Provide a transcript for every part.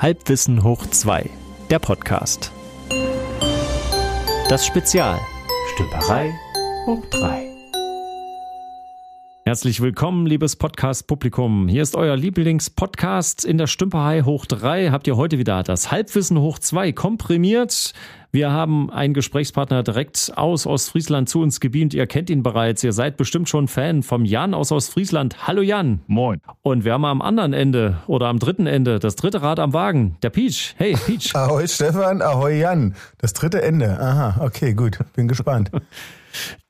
Halbwissen hoch 2, der Podcast. Das Spezial. Stümperei hoch 3. Herzlich willkommen, liebes Podcast-Publikum. Hier ist euer Lieblingspodcast in der Stümperei hoch 3. Habt ihr heute wieder das Halbwissen hoch 2 komprimiert. Wir haben einen Gesprächspartner direkt aus Ostfriesland zu uns gebeamt. Ihr kennt ihn bereits. Ihr seid bestimmt schon Fan vom Jan aus Ostfriesland. Hallo Jan. Moin. Und wir haben am anderen Ende oder am dritten Ende das dritte Rad am Wagen, der Peach. Hey, Peach. Ahoi Stefan, ahoi Jan. Das dritte Ende. Aha, okay, gut. Bin gespannt.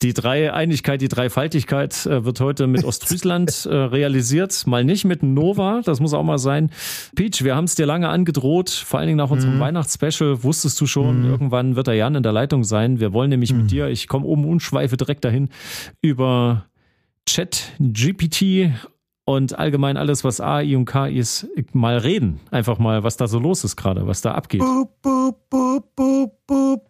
Die Dreieinigkeit, die Dreifaltigkeit äh, wird heute mit Ostfriesland äh, realisiert. Mal nicht mit Nova, das muss auch mal sein. Peach, wir haben es dir lange angedroht, vor allen Dingen nach unserem mhm. Weihnachtsspecial wusstest du schon, mhm. irgendwann wird der Jan in der Leitung sein. Wir wollen nämlich mhm. mit dir, ich komme oben und schweife direkt dahin, über Chat, GPT und allgemein alles, was AI und KI ist, mal reden. Einfach mal, was da so los ist gerade, was da abgeht. Boop, boop, boop, boop, boop.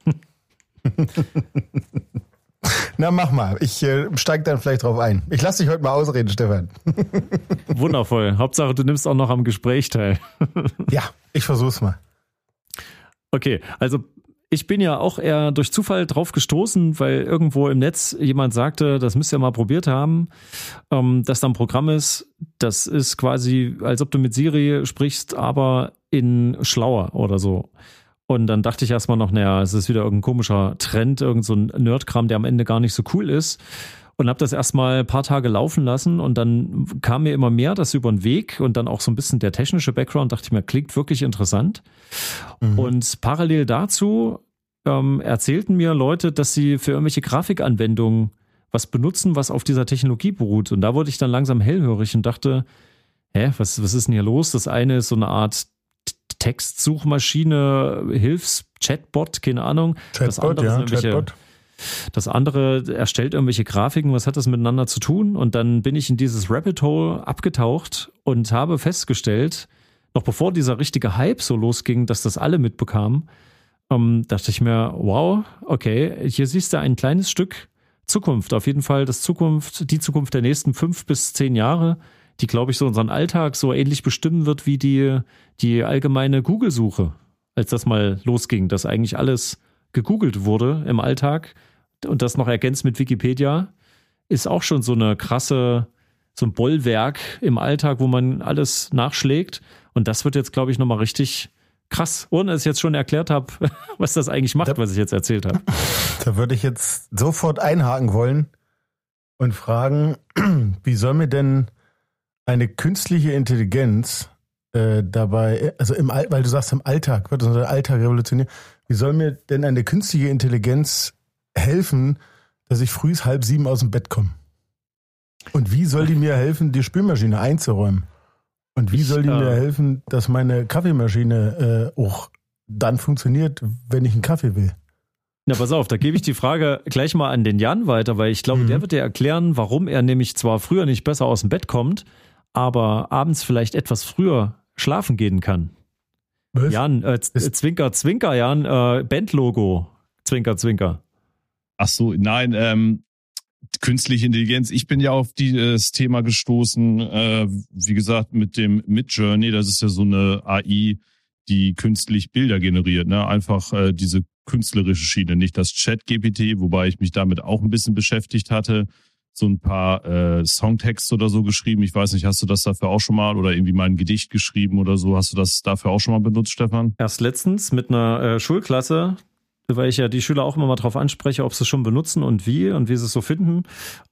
Na, mach mal. Ich äh, steig dann vielleicht drauf ein. Ich lasse dich heute mal ausreden, Stefan. Wundervoll. Hauptsache, du nimmst auch noch am Gespräch teil. ja, ich versuch's mal. Okay, also ich bin ja auch eher durch Zufall drauf gestoßen, weil irgendwo im Netz jemand sagte, das müsst ihr mal probiert haben, ähm, dass da ein Programm ist, das ist quasi, als ob du mit Siri sprichst, aber in schlauer oder so. Und dann dachte ich erstmal noch, naja, es ist wieder irgendein komischer Trend, irgendein so Nerdkram, der am Ende gar nicht so cool ist. Und habe das erstmal ein paar Tage laufen lassen und dann kam mir immer mehr das über den Weg und dann auch so ein bisschen der technische Background, dachte ich mir, klingt wirklich interessant. Mhm. Und parallel dazu ähm, erzählten mir Leute, dass sie für irgendwelche Grafikanwendungen was benutzen, was auf dieser Technologie beruht. Und da wurde ich dann langsam hellhörig und dachte, hä, was, was ist denn hier los? Das eine ist so eine Art Textsuchmaschine, Hilfs-Chatbot, keine Ahnung. Chatbot, das andere ja, Chatbot. Das andere erstellt irgendwelche Grafiken, was hat das miteinander zu tun? Und dann bin ich in dieses Rabbit Hole abgetaucht und habe festgestellt, noch bevor dieser richtige Hype so losging, dass das alle mitbekamen, ähm, dachte ich mir, wow, okay, hier siehst du ein kleines Stück Zukunft. Auf jeden Fall das Zukunft, die Zukunft der nächsten fünf bis zehn Jahre die, glaube ich, so unseren Alltag so ähnlich bestimmen wird wie die, die allgemeine Google-Suche, als das mal losging, dass eigentlich alles gegoogelt wurde im Alltag und das noch ergänzt mit Wikipedia, ist auch schon so eine krasse, so ein Bollwerk im Alltag, wo man alles nachschlägt. Und das wird jetzt, glaube ich, nochmal richtig krass, ohne dass ich jetzt schon erklärt habe, was das eigentlich macht, da, was ich jetzt erzählt habe. Da würde ich jetzt sofort einhaken wollen und fragen, wie soll mir denn eine künstliche Intelligenz äh, dabei, also im All, weil du sagst, im Alltag wird unser Alltag revolutionieren. Wie soll mir denn eine künstliche Intelligenz helfen, dass ich früh halb sieben aus dem Bett komme? Und wie soll die mir helfen, die Spülmaschine einzuräumen? Und wie ich, soll die äh, mir helfen, dass meine Kaffeemaschine äh, auch dann funktioniert, wenn ich einen Kaffee will? Na, pass auf, da gebe ich die Frage gleich mal an den Jan weiter, weil ich glaube, mhm. der wird dir erklären, warum er nämlich zwar früher nicht besser aus dem Bett kommt, aber abends vielleicht etwas früher schlafen gehen kann. Was? Jan, äh, Zwinker, Zwinker, Jan, äh, Bandlogo, Zwinker, Zwinker. Ach so, nein, ähm, künstliche Intelligenz. Ich bin ja auf dieses Thema gestoßen, äh, wie gesagt, mit dem Midjourney. Das ist ja so eine AI, die künstlich Bilder generiert. Ne? Einfach äh, diese künstlerische Schiene, nicht das Chat-GPT, wobei ich mich damit auch ein bisschen beschäftigt hatte so ein paar äh, Songtexte oder so geschrieben. Ich weiß nicht, hast du das dafür auch schon mal oder irgendwie mal ein Gedicht geschrieben oder so? Hast du das dafür auch schon mal benutzt, Stefan? Erst letztens mit einer äh, Schulklasse, weil ich ja die Schüler auch immer mal drauf anspreche, ob sie es schon benutzen und wie und wie sie es so finden.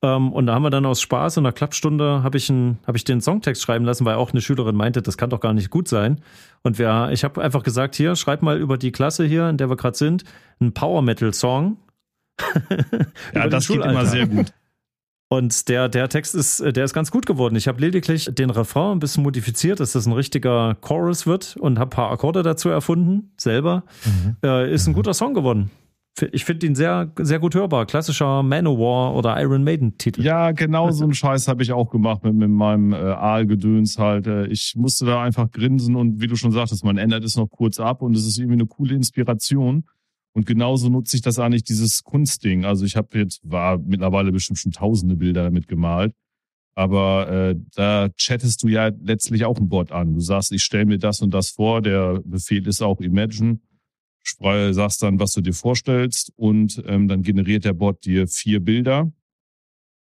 Ähm, und da haben wir dann aus Spaß in der Klappstunde habe ich, hab ich den Songtext schreiben lassen, weil auch eine Schülerin meinte, das kann doch gar nicht gut sein. Und wir, ich habe einfach gesagt, hier, schreib mal über die Klasse hier, in der wir gerade sind, einen Power Metal Song. ja, das geht immer sehr gut. Und der, der Text ist, der ist ganz gut geworden. Ich habe lediglich den Refrain ein bisschen modifiziert, dass das ein richtiger Chorus wird und habe ein paar Akkorde dazu erfunden, selber. Mhm. Äh, ist ein mhm. guter Song geworden. Ich finde ihn sehr, sehr gut hörbar. Klassischer Manowar oder Iron Maiden-Titel. Ja, genau so einen Scheiß habe ich auch gemacht mit, mit meinem äh, Aalgedöns halt. Äh, ich musste da einfach grinsen und wie du schon sagtest, man ändert es noch kurz ab und es ist irgendwie eine coole Inspiration. Und genauso nutze ich das eigentlich, dieses Kunstding. Also ich habe jetzt, war mittlerweile bestimmt schon tausende Bilder damit gemalt. Aber äh, da chattest du ja letztlich auch ein Bot an. Du sagst, ich stelle mir das und das vor. Der Befehl ist auch Imagine. Spreu, sagst dann, was du dir vorstellst und ähm, dann generiert der Bot dir vier Bilder.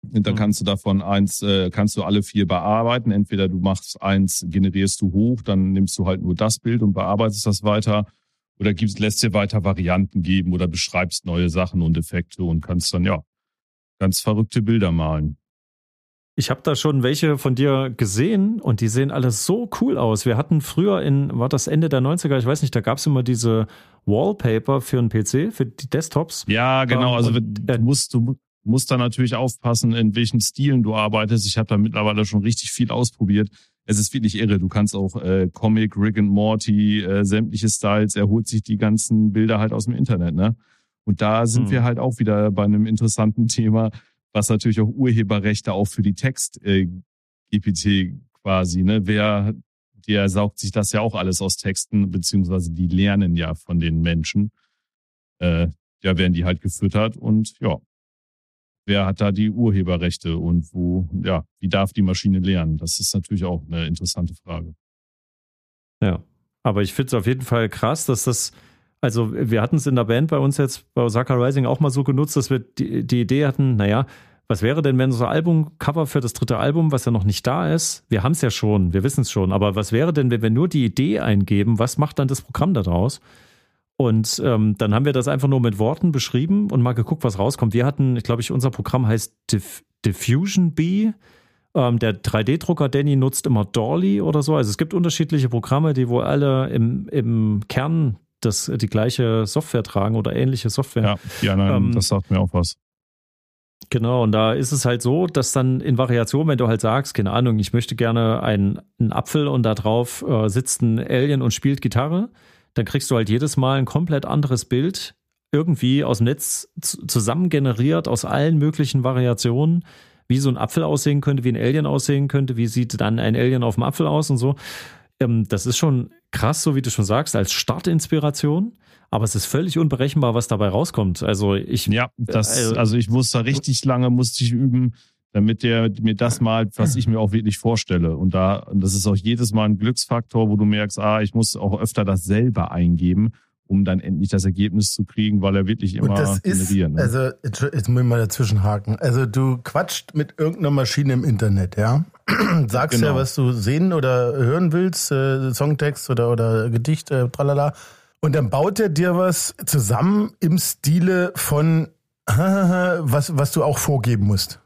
Und dann mhm. kannst du davon eins, äh, kannst du alle vier bearbeiten. Entweder du machst eins, generierst du hoch, dann nimmst du halt nur das Bild und bearbeitest das weiter. Oder gibst, lässt dir weiter Varianten geben oder beschreibst neue Sachen und Effekte und kannst dann, ja, ganz verrückte Bilder malen. Ich habe da schon welche von dir gesehen und die sehen alle so cool aus. Wir hatten früher in, war das Ende der 90er, ich weiß nicht, da gab es immer diese Wallpaper für einen PC, für die Desktops. Ja, genau. Also und, du musst, du musst da natürlich aufpassen, in welchen Stilen du arbeitest. Ich habe da mittlerweile schon richtig viel ausprobiert. Es ist wirklich irre. Du kannst auch äh, Comic, Rick and Morty, äh, sämtliche Styles, er holt sich die ganzen Bilder halt aus dem Internet, ne? Und da sind hm. wir halt auch wieder bei einem interessanten Thema was natürlich auch Urheberrechte auch für die Text-GPT äh, quasi, ne? Wer, der saugt sich das ja auch alles aus Texten, beziehungsweise die lernen ja von den Menschen. Äh, ja, werden die halt gefüttert und ja, wer hat da die Urheberrechte und wo, ja, wie darf die Maschine lernen? Das ist natürlich auch eine interessante Frage. Ja, aber ich finde es auf jeden Fall krass, dass das also wir hatten es in der Band bei uns jetzt bei Osaka Rising auch mal so genutzt, dass wir die, die Idee hatten, naja, was wäre denn, wenn unser Albumcover für das dritte Album, was ja noch nicht da ist, wir haben es ja schon, wir wissen es schon, aber was wäre denn, wenn wir nur die Idee eingeben, was macht dann das Programm daraus? Und ähm, dann haben wir das einfach nur mit Worten beschrieben und mal geguckt, was rauskommt. Wir hatten, glaube ich, unser Programm heißt Diff Diffusion B. Ähm, der 3D-Drucker Danny nutzt immer Dolly oder so. Also es gibt unterschiedliche Programme, die wo alle im, im Kern das, die gleiche Software tragen oder ähnliche Software. Ja, ja nein, ähm, das sagt mir auch was. Genau, und da ist es halt so, dass dann in Variation, wenn du halt sagst, keine Ahnung, ich möchte gerne einen, einen Apfel und da drauf äh, sitzt ein Alien und spielt Gitarre, dann kriegst du halt jedes Mal ein komplett anderes Bild, irgendwie aus dem Netz zusammen generiert, aus allen möglichen Variationen, wie so ein Apfel aussehen könnte, wie ein Alien aussehen könnte, wie sieht dann ein Alien auf dem Apfel aus und so. Ähm, das ist schon krass, so wie du schon sagst, als Startinspiration. Aber es ist völlig unberechenbar, was dabei rauskommt. Also ich. Ja, das, also, also ich muss da richtig lange, musste ich üben, damit der mir das malt, was ich mir auch wirklich vorstelle. Und da, das ist auch jedes Mal ein Glücksfaktor, wo du merkst, ah, ich muss auch öfter das selber eingeben, um dann endlich das Ergebnis zu kriegen, weil er wirklich immer Und das generieren. Ist, ne? Also, jetzt muss ich mal dazwischen haken. Also du quatscht mit irgendeiner Maschine im Internet, ja? Sagst genau. ja, was du sehen oder hören willst, äh, Songtext oder, oder Gedicht, äh, tralala. Und dann baut er dir was zusammen im Stile von was, was du auch vorgeben musst.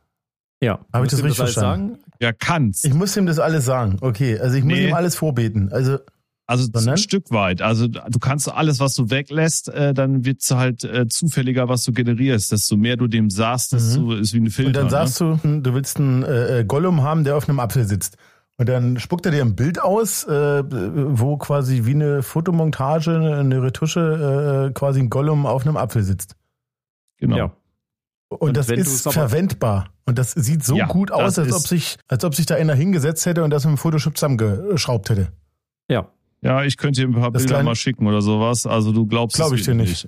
Ja. Habe ich das richtig das verstanden? Sagen? Ja, kannst. Ich muss ihm das alles sagen. Okay, also ich muss nee. ihm alles vorbeten. Also also ein Stück weit. Also du kannst alles, was du weglässt, äh, dann wird's halt äh, zufälliger, was du generierst. Desto mehr du dem sagst, desto mhm. ist wie eine Filter. Und dann sagst ne? du, hm, du willst einen äh, äh, Gollum haben, der auf einem Apfel sitzt. Und dann spuckt er dir ein Bild aus, äh, wo quasi wie eine Fotomontage, eine Retusche, äh, quasi ein Gollum auf einem Apfel sitzt. Genau. Ja. Und, und das ist verwendbar. Und das sieht so ja, gut aus, als ob sich, als ob sich da einer hingesetzt hätte und das mit dem Photoshop zusammengeschraubt hätte. Ja, ja, ich könnte dir ein paar das Bilder mal schicken oder sowas. Also du glaubst Glaube ich dir nicht.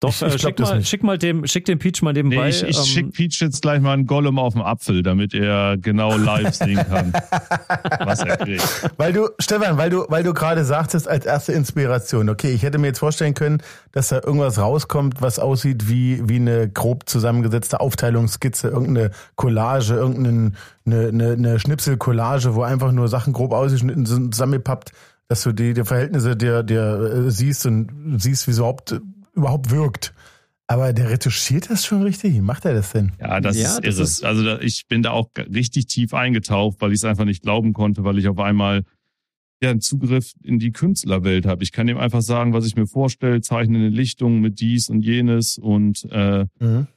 Doch, ich, ich äh, schick, mal, schick mal dem, schick dem Peach mal nebenbei. Nee, ich ich ähm, schick Peach jetzt gleich mal einen Gollum auf dem Apfel, damit er genau live sehen kann, was er kriegt. Weil du, Stefan, weil du, weil du gerade sagtest als erste Inspiration, okay, ich hätte mir jetzt vorstellen können, dass da irgendwas rauskommt, was aussieht wie, wie eine grob zusammengesetzte Aufteilungsskizze, irgendeine Collage, irgendeine eine, eine, eine Schnipselcollage, wo einfach nur Sachen grob ausgeschnitten sind, zusammengepappt, dass du die, die Verhältnisse der, der äh, siehst und siehst, wie überhaupt überhaupt wirkt. Aber der retuschiert das schon richtig. Wie macht er das denn? Ja, das ja, ist irre. Ist also da, ich bin da auch richtig tief eingetaucht, weil ich es einfach nicht glauben konnte, weil ich auf einmal ja einen Zugriff in die Künstlerwelt habe. Ich kann ihm einfach sagen, was ich mir vorstelle, zeichne eine Lichtung mit dies und jenes und äh, mhm.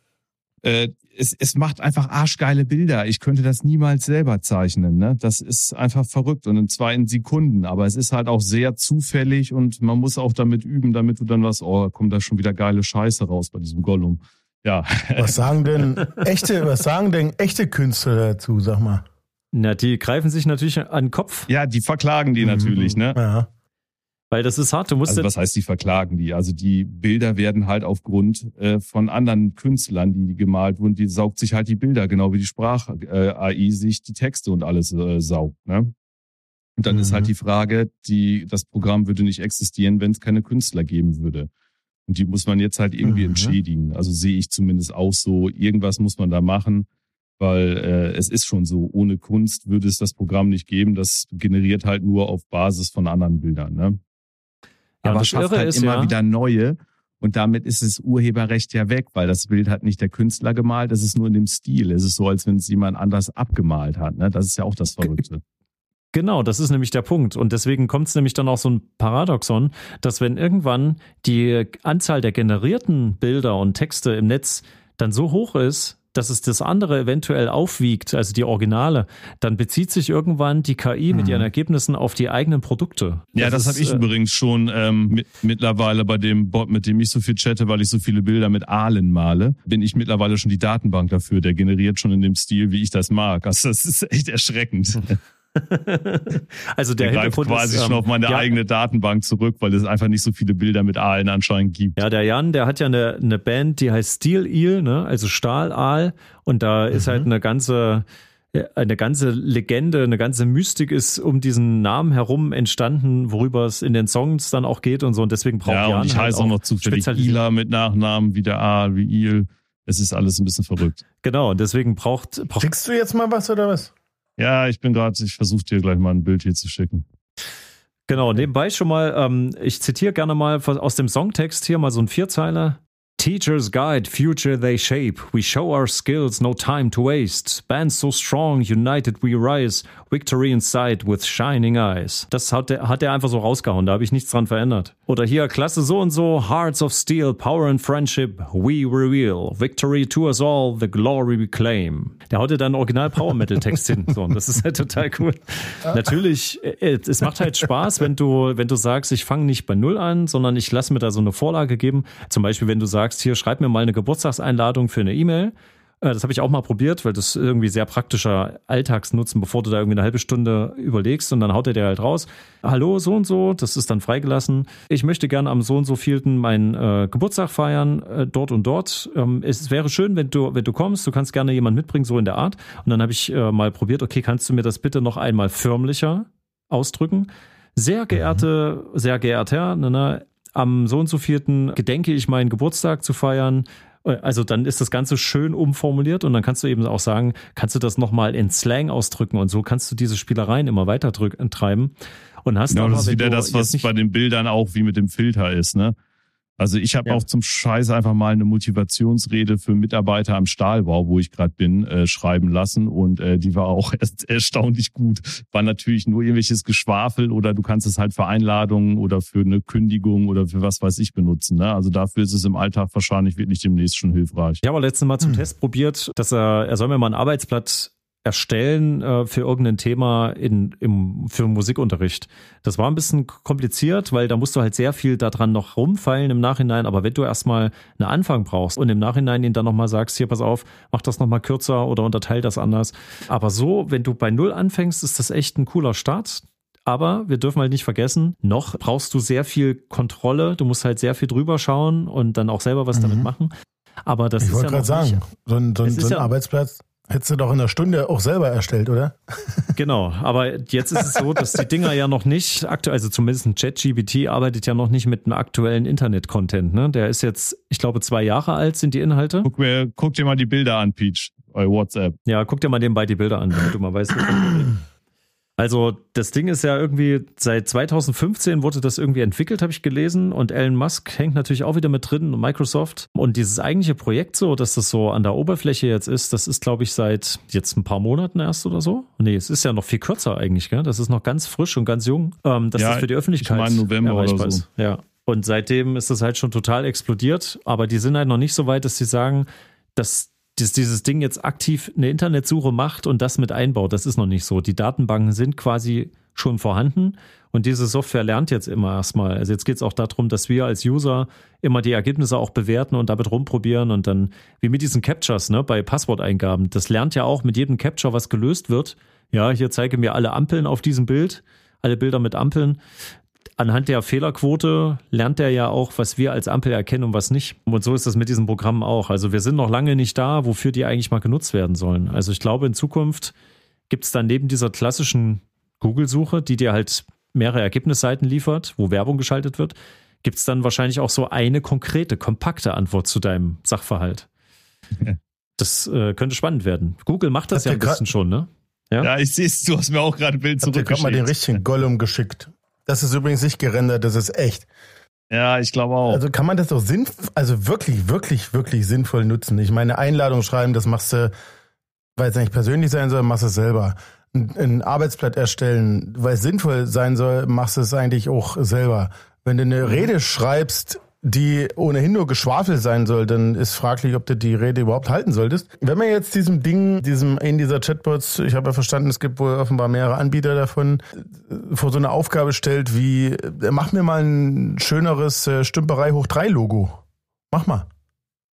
äh, es, es macht einfach arschgeile Bilder. Ich könnte das niemals selber zeichnen. Ne? Das ist einfach verrückt und zwar in Sekunden. Aber es ist halt auch sehr zufällig und man muss auch damit üben, damit du dann was, oh, kommt da schon wieder geile Scheiße raus bei diesem Gollum. Ja. Was sagen denn echte, was sagen denn echte Künstler dazu, sag mal? Na, die greifen sich natürlich an den Kopf. Ja, die verklagen die mhm. natürlich, ne? Ja. Weil das ist hart. Du musst also was heißt, die verklagen die? Also die Bilder werden halt aufgrund äh, von anderen Künstlern, die, die gemalt wurden, die saugt sich halt die Bilder, genau wie die Sprach-AI äh, sich die Texte und alles äh, saugt. Ne? Und dann mhm. ist halt mhm. die Frage, die, das Programm würde nicht existieren, wenn es keine Künstler geben würde. Und die muss man jetzt halt irgendwie mhm. entschädigen. Also sehe ich zumindest auch so, irgendwas muss man da machen, weil äh, es ist schon so, ohne Kunst würde es das Programm nicht geben. Das generiert halt nur auf Basis von anderen Bildern. Ne? Ja, aber schafft halt ist, immer ja. wieder neue. Und damit ist das Urheberrecht ja weg, weil das Bild hat nicht der Künstler gemalt, es ist nur in dem Stil. Es ist so, als wenn es jemand anders abgemalt hat. Ne? Das ist ja auch das Verrückte. Genau, das ist nämlich der Punkt. Und deswegen kommt es nämlich dann auch so ein Paradoxon, dass wenn irgendwann die Anzahl der generierten Bilder und Texte im Netz dann so hoch ist, dass es das andere eventuell aufwiegt, also die Originale, dann bezieht sich irgendwann die KI mit ihren mhm. Ergebnissen auf die eigenen Produkte. Ja, das, das habe ich äh, übrigens schon ähm, mit, mittlerweile bei dem Bot, mit dem ich so viel chatte, weil ich so viele Bilder mit Aalen male, bin ich mittlerweile schon die Datenbank dafür. Der generiert schon in dem Stil, wie ich das mag. Also das ist echt erschreckend. also der, der greift quasi ist, ähm, schon auf meine ja, eigene Datenbank zurück, weil es einfach nicht so viele Bilder mit Aalen anscheinend gibt. Ja, der Jan, der hat ja eine, eine Band, die heißt Steel Eel, ne? also Stahlaal. Und da mhm. ist halt eine ganze, eine ganze Legende, eine ganze Mystik ist um diesen Namen herum entstanden, worüber es in den Songs dann auch geht und so. Und deswegen braucht ja, Jan und ich halt heiße auch noch zufällig Ila mit Nachnamen wie der Aal, wie Il. Es ist alles ein bisschen verrückt. Genau, und deswegen braucht, braucht. Schickst du jetzt mal was oder was? Ja, ich bin gerade, ich versuche dir gleich mal ein Bild hier zu schicken. Genau, nebenbei schon mal, ähm, ich zitiere gerne mal aus dem Songtext hier mal so ein Vierzeiler. Teachers guide, future they shape. We show our skills, no time to waste. Bands so strong, united we rise. Victory in sight with shining eyes. Das hat er, hat einfach so rausgehauen, da habe ich nichts dran verändert. Oder hier, Klasse so und so, Hearts of Steel, Power and Friendship, we reveal. Victory to us all, the glory we claim. Der haut dir dann Original Power Metal Text hin. So, und das ist halt total cool. Natürlich, äh, es macht halt Spaß, wenn du, wenn du sagst, ich fange nicht bei Null an, sondern ich lasse mir da so eine Vorlage geben. Zum Beispiel, wenn du sagst, hier schreib mir mal eine Geburtstagseinladung für eine E-Mail. Äh, das habe ich auch mal probiert, weil das irgendwie sehr praktischer Alltagsnutzen, bevor du da irgendwie eine halbe Stunde überlegst und dann haut er dir halt raus. Hallo, so und so, das ist dann freigelassen. Ich möchte gerne am so und so vielten meinen äh, Geburtstag feiern, äh, dort und dort. Ähm, es wäre schön, wenn du, wenn du kommst, du kannst gerne jemanden mitbringen, so in der Art. Und dann habe ich äh, mal probiert, okay, kannst du mir das bitte noch einmal förmlicher ausdrücken? Sehr geehrte, mhm. sehr geehrter Herr, ne, ne, am so und so vierten gedenke ich meinen Geburtstag zu feiern. Also dann ist das Ganze schön umformuliert und dann kannst du eben auch sagen, kannst du das nochmal in Slang ausdrücken und so kannst du diese Spielereien immer weiter treiben. Und hast genau, aber, das ist wieder das, was bei den Bildern auch wie mit dem Filter ist, ne? Also ich habe ja. auch zum Scheiß einfach mal eine Motivationsrede für Mitarbeiter am Stahlbau, wo ich gerade bin, äh, schreiben lassen und äh, die war auch erst erstaunlich gut. War natürlich nur irgendwelches Geschwafel oder du kannst es halt für Einladungen oder für eine Kündigung oder für was weiß ich benutzen. Ne? Also dafür ist es im Alltag wahrscheinlich wirklich demnächst schon hilfreich. Ich habe letztes Mal zum hm. Test probiert, dass er, er soll mir mal ein Arbeitsblatt erstellen äh, für irgendein Thema in, im, für Musikunterricht. Das war ein bisschen kompliziert, weil da musst du halt sehr viel daran noch rumfallen im Nachhinein. Aber wenn du erstmal einen Anfang brauchst und im Nachhinein ihn dann nochmal sagst, hier pass auf, mach das nochmal kürzer oder unterteil das anders. Aber so, wenn du bei Null anfängst, ist das echt ein cooler Start. Aber wir dürfen halt nicht vergessen, noch brauchst du sehr viel Kontrolle. Du musst halt sehr viel drüber schauen und dann auch selber was mhm. damit machen. Aber das ich ist ja noch sagen, nicht, so ein, so ein, so ein ja, Arbeitsplatz Hättest du doch in der Stunde auch selber erstellt, oder? Genau, aber jetzt ist es so, dass die Dinger ja noch nicht aktuell, also zumindest ein ChatGPT arbeitet ja noch nicht mit einem aktuellen Internet-Content. Ne? Der ist jetzt, ich glaube, zwei Jahre alt sind die Inhalte. Guck, mir, guck dir mal die Bilder an, Peach, bei WhatsApp. Ja, guck dir mal nebenbei die Bilder an, damit du mal weißt, was also das Ding ist ja irgendwie, seit 2015 wurde das irgendwie entwickelt, habe ich gelesen. Und Elon Musk hängt natürlich auch wieder mit drin und Microsoft. Und dieses eigentliche Projekt so, dass das so an der Oberfläche jetzt ist, das ist, glaube ich, seit jetzt ein paar Monaten erst oder so. Nee, es ist ja noch viel kürzer eigentlich, gell? Das ist noch ganz frisch und ganz jung. Ähm, das ja, ist für die Öffentlichkeit. Ich meine November oder so. Ja. Und seitdem ist das halt schon total explodiert. Aber die sind halt noch nicht so weit, dass sie sagen, dass dass dieses Ding jetzt aktiv eine Internetsuche macht und das mit einbaut. Das ist noch nicht so. Die Datenbanken sind quasi schon vorhanden und diese Software lernt jetzt immer erstmal. Also jetzt geht es auch darum, dass wir als User immer die Ergebnisse auch bewerten und damit rumprobieren und dann, wie mit diesen Captures, ne, bei Passworteingaben. Das lernt ja auch mit jedem Capture, was gelöst wird. Ja, hier zeige mir alle Ampeln auf diesem Bild, alle Bilder mit Ampeln anhand der Fehlerquote lernt er ja auch, was wir als Ampel erkennen und was nicht. Und so ist das mit diesen Programmen auch. Also wir sind noch lange nicht da, wofür die eigentlich mal genutzt werden sollen. Also ich glaube, in Zukunft gibt es dann neben dieser klassischen Google-Suche, die dir halt mehrere Ergebnisseiten liefert, wo Werbung geschaltet wird, gibt es dann wahrscheinlich auch so eine konkrete, kompakte Antwort zu deinem Sachverhalt. Das äh, könnte spannend werden. Google macht das Habt ja ein bisschen schon, ne? Ja, ja ich sehe es, du hast mir auch gerade ein Bild zurückgeschickt. Ich habe mal den richtigen Gollum geschickt. Das ist übrigens nicht gerendert, das ist echt. Ja, ich glaube auch. Also kann man das doch sinnvoll, also wirklich, wirklich, wirklich sinnvoll nutzen. Ich meine, Einladung schreiben, das machst du, weil es nicht persönlich sein soll, machst du es selber. Ein, ein Arbeitsblatt erstellen, weil es sinnvoll sein soll, machst du es eigentlich auch selber. Wenn du eine Rede schreibst, die ohnehin nur Geschwafel sein soll, dann ist fraglich, ob du die Rede überhaupt halten solltest. Wenn man jetzt diesem Ding, diesem in dieser Chatbots, ich habe ja verstanden, es gibt wohl offenbar mehrere Anbieter davon, vor so eine Aufgabe stellt wie, mach mir mal ein schöneres äh, Stümperei hoch 3 Logo. Mach mal.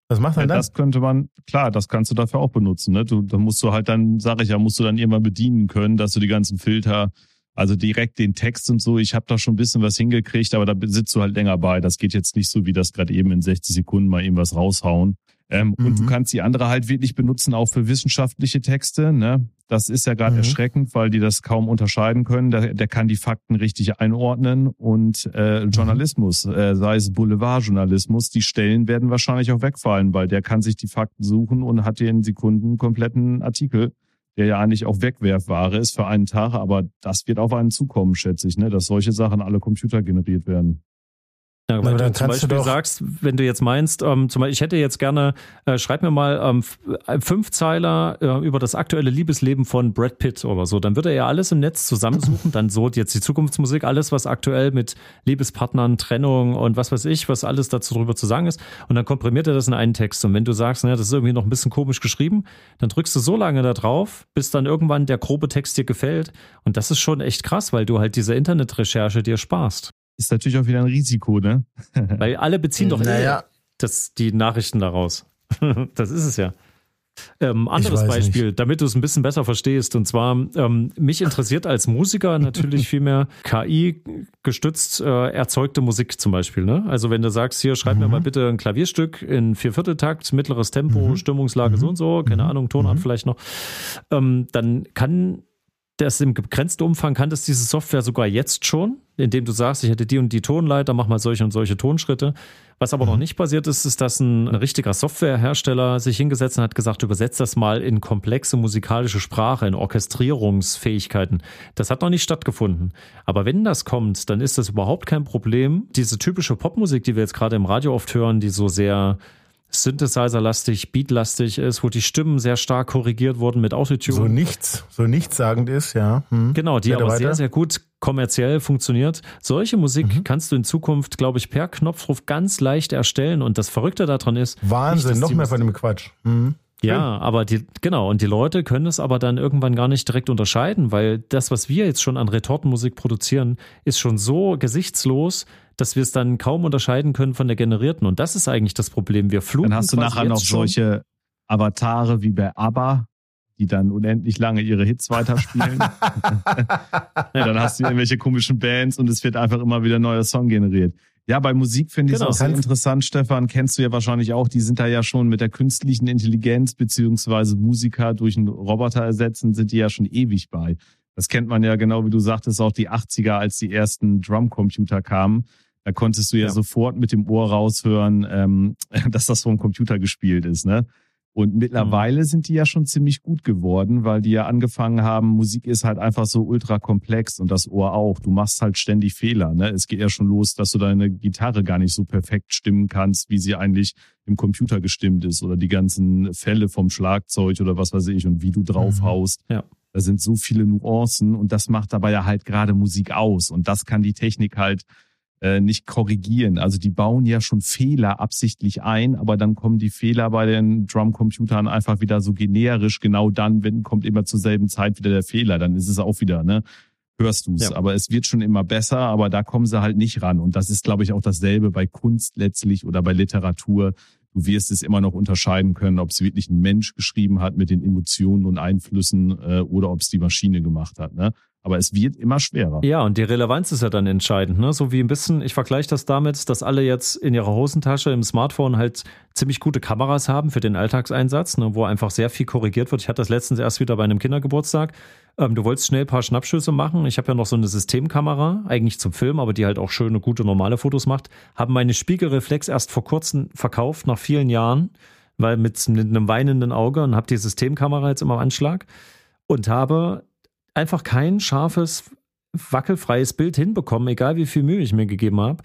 Was macht man ja, dann? Das könnte man, klar, das kannst du dafür auch benutzen. Ne? Du, da musst du halt dann, sag ich ja, musst du dann irgendwann bedienen können, dass du die ganzen Filter also direkt den Text und so, ich habe da schon ein bisschen was hingekriegt, aber da sitzt du halt länger bei. Das geht jetzt nicht so, wie das gerade eben in 60 Sekunden mal eben was raushauen. Ähm, mhm. Und du mhm. kannst die andere halt wirklich benutzen, auch für wissenschaftliche Texte. Ne? Das ist ja gerade mhm. erschreckend, weil die das kaum unterscheiden können. Der, der kann die Fakten richtig einordnen. Und äh, mhm. Journalismus, äh, sei es Boulevardjournalismus, die Stellen werden wahrscheinlich auch wegfallen, weil der kann sich die Fakten suchen und hat dir in Sekunden einen kompletten Artikel der ja eigentlich auch Wegwerfware ist für einen Tag, aber das wird auf einen zukommen, schätze ich, ne, dass solche Sachen alle Computer generiert werden. Ja, weil du zum Beispiel du sagst, wenn du jetzt meinst, ähm, zum Beispiel, ich hätte jetzt gerne, äh, schreib mir mal ähm, äh, fünf Zeiler äh, über das aktuelle Liebesleben von Brad Pitt oder so, dann würde er ja alles im Netz zusammensuchen, dann so jetzt die Zukunftsmusik, alles, was aktuell mit Liebespartnern, Trennung und was weiß ich, was alles dazu drüber zu sagen ist, und dann komprimiert er das in einen Text. Und wenn du sagst, naja, das ist irgendwie noch ein bisschen komisch geschrieben, dann drückst du so lange da drauf, bis dann irgendwann der grobe Text dir gefällt. Und das ist schon echt krass, weil du halt diese Internetrecherche dir sparst ist natürlich auch wieder ein Risiko, ne? Weil alle beziehen doch naja. das, die Nachrichten daraus. das ist es ja. Ähm, anderes Beispiel, nicht. damit du es ein bisschen besser verstehst. Und zwar, ähm, mich interessiert als Musiker natürlich vielmehr KI gestützt äh, erzeugte Musik zum Beispiel. Ne? Also wenn du sagst, hier schreib mhm. mir mal bitte ein Klavierstück in Viervierteltakt, mittleres Tempo, mhm. Stimmungslage mhm. so und so, keine mhm. Ahnung, Tonart mhm. vielleicht noch, ähm, dann kann das im begrenzten Umfang kann das diese Software sogar jetzt schon, indem du sagst, ich hätte die und die Tonleiter, mach mal solche und solche Tonschritte. Was aber mhm. noch nicht passiert ist, ist, dass ein, richtiger Softwarehersteller sich hingesetzt und hat gesagt, übersetzt das mal in komplexe musikalische Sprache, in Orchestrierungsfähigkeiten. Das hat noch nicht stattgefunden. Aber wenn das kommt, dann ist das überhaupt kein Problem. Diese typische Popmusik, die wir jetzt gerade im Radio oft hören, die so sehr Synthesizer-lastig, Beat-lastig ist, wo die Stimmen sehr stark korrigiert wurden mit Autotune. So nichts, so nichtssagend ist, ja. Hm. Genau, die weiter, aber weiter. sehr, sehr gut kommerziell funktioniert. Solche Musik mhm. kannst du in Zukunft, glaube ich, per Knopfruf ganz leicht erstellen und das Verrückte daran ist. Wahnsinn, nicht, noch mehr von dem Quatsch. Mhm. Ja, aber die, genau, und die Leute können es aber dann irgendwann gar nicht direkt unterscheiden, weil das, was wir jetzt schon an Retortenmusik produzieren, ist schon so gesichtslos, dass wir es dann kaum unterscheiden können von der generierten. Und das ist eigentlich das Problem. Wir fluten. Dann hast du nachher noch solche Avatare wie bei ABBA, die dann unendlich lange ihre Hits weiterspielen. ja, dann hast du irgendwelche komischen Bands und es wird einfach immer wieder ein neuer Song generiert. Ja, bei Musik finde ich es genau. auch sehr interessant, Stefan, kennst du ja wahrscheinlich auch, die sind da ja schon mit der künstlichen Intelligenz beziehungsweise Musiker durch einen Roboter ersetzen, sind die ja schon ewig bei. Das kennt man ja genau, wie du sagtest, auch die 80er, als die ersten Drumcomputer kamen. Da konntest du ja, ja, sofort mit dem Ohr raushören, ähm, dass das vom Computer gespielt ist, ne? Und mittlerweile mhm. sind die ja schon ziemlich gut geworden, weil die ja angefangen haben, Musik ist halt einfach so ultra komplex und das Ohr auch. Du machst halt ständig Fehler. Ne? Es geht ja schon los, dass du deine Gitarre gar nicht so perfekt stimmen kannst, wie sie eigentlich im Computer gestimmt ist oder die ganzen Fälle vom Schlagzeug oder was weiß ich und wie du draufhaust. Mhm. Ja. Da sind so viele Nuancen und das macht dabei ja halt gerade Musik aus und das kann die Technik halt nicht korrigieren. Also die bauen ja schon Fehler absichtlich ein, aber dann kommen die Fehler bei den Drumcomputern einfach wieder so generisch. Genau dann, wenn kommt immer zur selben Zeit wieder der Fehler, dann ist es auch wieder, ne? Hörst du's. Ja. Aber es wird schon immer besser, aber da kommen sie halt nicht ran. Und das ist, glaube ich, auch dasselbe bei Kunst letztlich oder bei Literatur. Du wirst es immer noch unterscheiden können, ob es wirklich ein Mensch geschrieben hat mit den Emotionen und Einflüssen äh, oder ob es die Maschine gemacht hat. Ne? Aber es wird immer schwerer. Ja, und die Relevanz ist ja dann entscheidend. Ne? So wie ein bisschen, ich vergleiche das damit, dass alle jetzt in ihrer Hosentasche im Smartphone halt ziemlich gute Kameras haben für den Alltagseinsatz, ne? wo einfach sehr viel korrigiert wird. Ich hatte das letztens erst wieder bei einem Kindergeburtstag. Ähm, du wolltest schnell ein paar Schnappschüsse machen. Ich habe ja noch so eine Systemkamera, eigentlich zum Film, aber die halt auch schöne, gute, normale Fotos macht. Haben meine Spiegelreflex erst vor kurzem verkauft, nach vielen Jahren, weil mit, mit einem weinenden Auge und habe die Systemkamera jetzt immer am Anschlag und habe einfach kein scharfes, wackelfreies Bild hinbekommen, egal wie viel Mühe ich mir gegeben habe.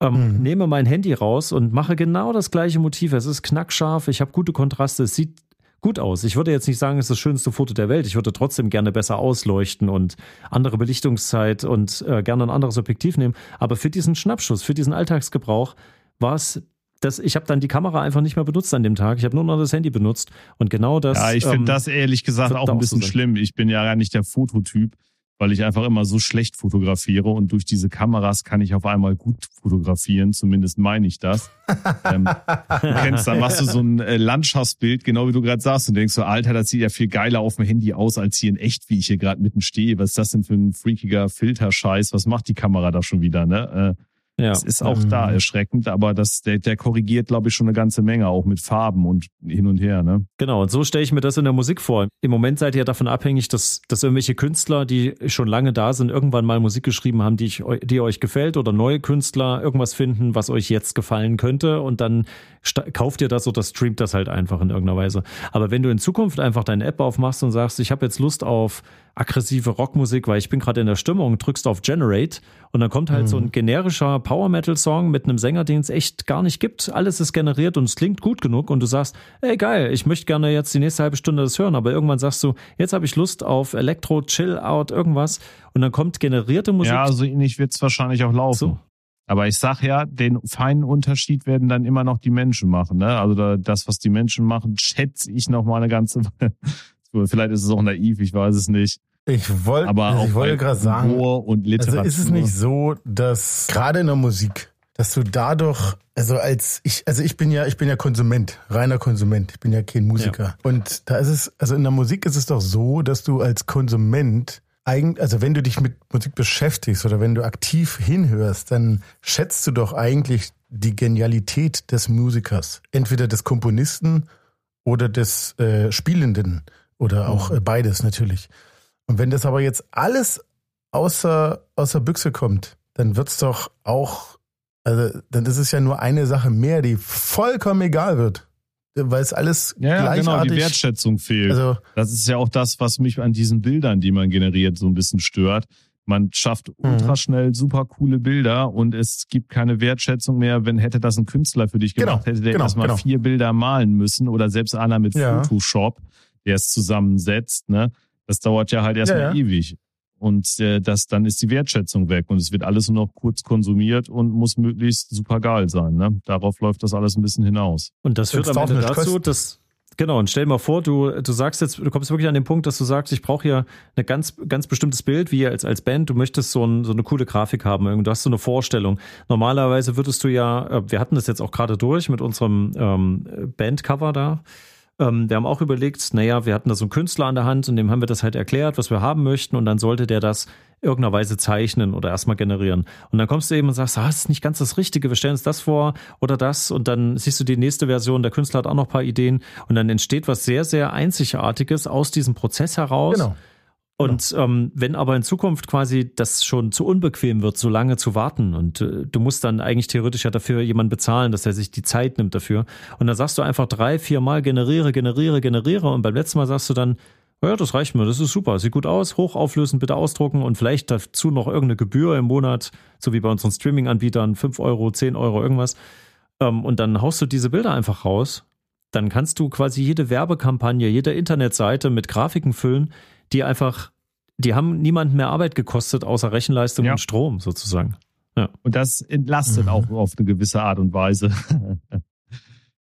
Ähm, mhm. Nehme mein Handy raus und mache genau das gleiche Motiv. Es ist knackscharf, ich habe gute Kontraste, es sieht gut aus. Ich würde jetzt nicht sagen, es ist das schönste Foto der Welt. Ich würde trotzdem gerne besser ausleuchten und andere Belichtungszeit und äh, gerne ein anderes Objektiv nehmen. Aber für diesen Schnappschuss, für diesen Alltagsgebrauch war es das, ich habe dann die Kamera einfach nicht mehr benutzt an dem Tag. Ich habe nur noch das Handy benutzt. Und genau das. Ja, ich finde ähm, das ehrlich gesagt auch ein bisschen so schlimm. Ich bin ja gar nicht der Fototyp, weil ich einfach immer so schlecht fotografiere und durch diese Kameras kann ich auf einmal gut fotografieren. Zumindest meine ich das. ähm, du kennst, dann machst du so ein äh, Landschaftsbild, genau wie du gerade sagst, und denkst so, Alter, das sieht ja viel geiler auf dem Handy aus als hier in echt, wie ich hier gerade mitten stehe. Was ist das denn für ein freakiger Filterscheiß? Was macht die Kamera da schon wieder? Ne? Äh, ja. Das ist auch mhm. da erschreckend, aber das, der, der korrigiert, glaube ich, schon eine ganze Menge, auch mit Farben und hin und her. Ne? Genau, und so stelle ich mir das in der Musik vor. Im Moment seid ihr davon abhängig, dass, dass irgendwelche Künstler, die schon lange da sind, irgendwann mal Musik geschrieben haben, die, ich, die euch gefällt oder neue Künstler irgendwas finden, was euch jetzt gefallen könnte und dann kauft ihr das oder streamt das halt einfach in irgendeiner Weise. Aber wenn du in Zukunft einfach deine App aufmachst und sagst, ich habe jetzt Lust auf aggressive Rockmusik, weil ich bin gerade in der Stimmung, drückst auf Generate und dann kommt halt mhm. so ein mhm. generischer Power Metal Song mit einem Sänger, den es echt gar nicht gibt. Alles ist generiert und es klingt gut genug und du sagst, ey geil, ich möchte gerne jetzt die nächste halbe Stunde das hören, aber irgendwann sagst du, jetzt habe ich Lust auf Elektro, Chill Out, irgendwas und dann kommt generierte Musik. Ja, so ähnlich wird es wahrscheinlich auch laufen. So. Aber ich sag ja, den feinen Unterschied werden dann immer noch die Menschen machen. Ne? Also da, das, was die Menschen machen, schätze ich noch mal eine ganze. Vielleicht ist es auch naiv, ich weiß es nicht. Ich wollte, aber ich wollte gerade sagen, und Literatur. Also ist es nicht so, dass gerade in der Musik, dass du dadurch, also als ich, also ich bin ja, ich bin ja Konsument, reiner Konsument. Ich bin ja kein Musiker. Ja. Und da ist es, also in der Musik ist es doch so, dass du als Konsument eigentlich, also wenn du dich mit Musik beschäftigst oder wenn du aktiv hinhörst, dann schätzt du doch eigentlich die Genialität des Musikers. Entweder des Komponisten oder des äh, Spielenden oder auch äh, beides natürlich. Und wenn das aber jetzt alles außer, außer Büchse kommt, dann wird's doch auch, also dann ist es ja nur eine Sache mehr, die vollkommen egal wird. Weil es alles ja, gleichartig... genau, die Wertschätzung fehlt. Also, das ist ja auch das, was mich an diesen Bildern, die man generiert, so ein bisschen stört. Man schafft mhm. ultraschnell super coole Bilder und es gibt keine Wertschätzung mehr, wenn hätte das ein Künstler für dich gemacht, genau, hätte der genau, erstmal genau. vier Bilder malen müssen oder selbst einer mit ja. Photoshop, der es zusammensetzt, ne? Das dauert ja halt erstmal ja, ja. ewig. Und äh, das, dann ist die Wertschätzung weg und es wird alles nur noch kurz konsumiert und muss möglichst super geil sein. Ne? Darauf läuft das alles ein bisschen hinaus. Und das führt am Ende dazu, dass Genau, und stell dir mal vor, du, du sagst jetzt, du kommst wirklich an den Punkt, dass du sagst, ich brauche hier ein ganz, ganz bestimmtes Bild, wie als, als Band, du möchtest so, ein, so eine coole Grafik haben, du hast so eine Vorstellung. Normalerweise würdest du ja, äh, wir hatten das jetzt auch gerade durch mit unserem ähm, Bandcover da, ähm, wir haben auch überlegt, naja, wir hatten da so einen Künstler an der Hand und dem haben wir das halt erklärt, was wir haben möchten und dann sollte der das irgendeiner Weise zeichnen oder erstmal generieren. Und dann kommst du eben und sagst, ah, das ist nicht ganz das Richtige, wir stellen uns das vor oder das und dann siehst du die nächste Version, der Künstler hat auch noch ein paar Ideen und dann entsteht was sehr, sehr Einzigartiges aus diesem Prozess heraus. Genau. Und genau. ähm, wenn aber in Zukunft quasi das schon zu unbequem wird, so lange zu warten und äh, du musst dann eigentlich theoretisch ja dafür jemanden bezahlen, dass er sich die Zeit nimmt dafür. Und dann sagst du einfach drei, vier Mal generiere, generiere, generiere und beim letzten Mal sagst du dann, ja, das reicht mir, das ist super, sieht gut aus, hochauflösend bitte ausdrucken und vielleicht dazu noch irgendeine Gebühr im Monat, so wie bei unseren Streaming-Anbietern, fünf Euro, zehn Euro, irgendwas. Ähm, und dann haust du diese Bilder einfach raus. Dann kannst du quasi jede Werbekampagne, jede Internetseite mit Grafiken füllen, die einfach, die haben niemanden mehr Arbeit gekostet, außer Rechenleistung ja. und Strom sozusagen. Ja. Und das entlastet mhm. auch auf eine gewisse Art und Weise.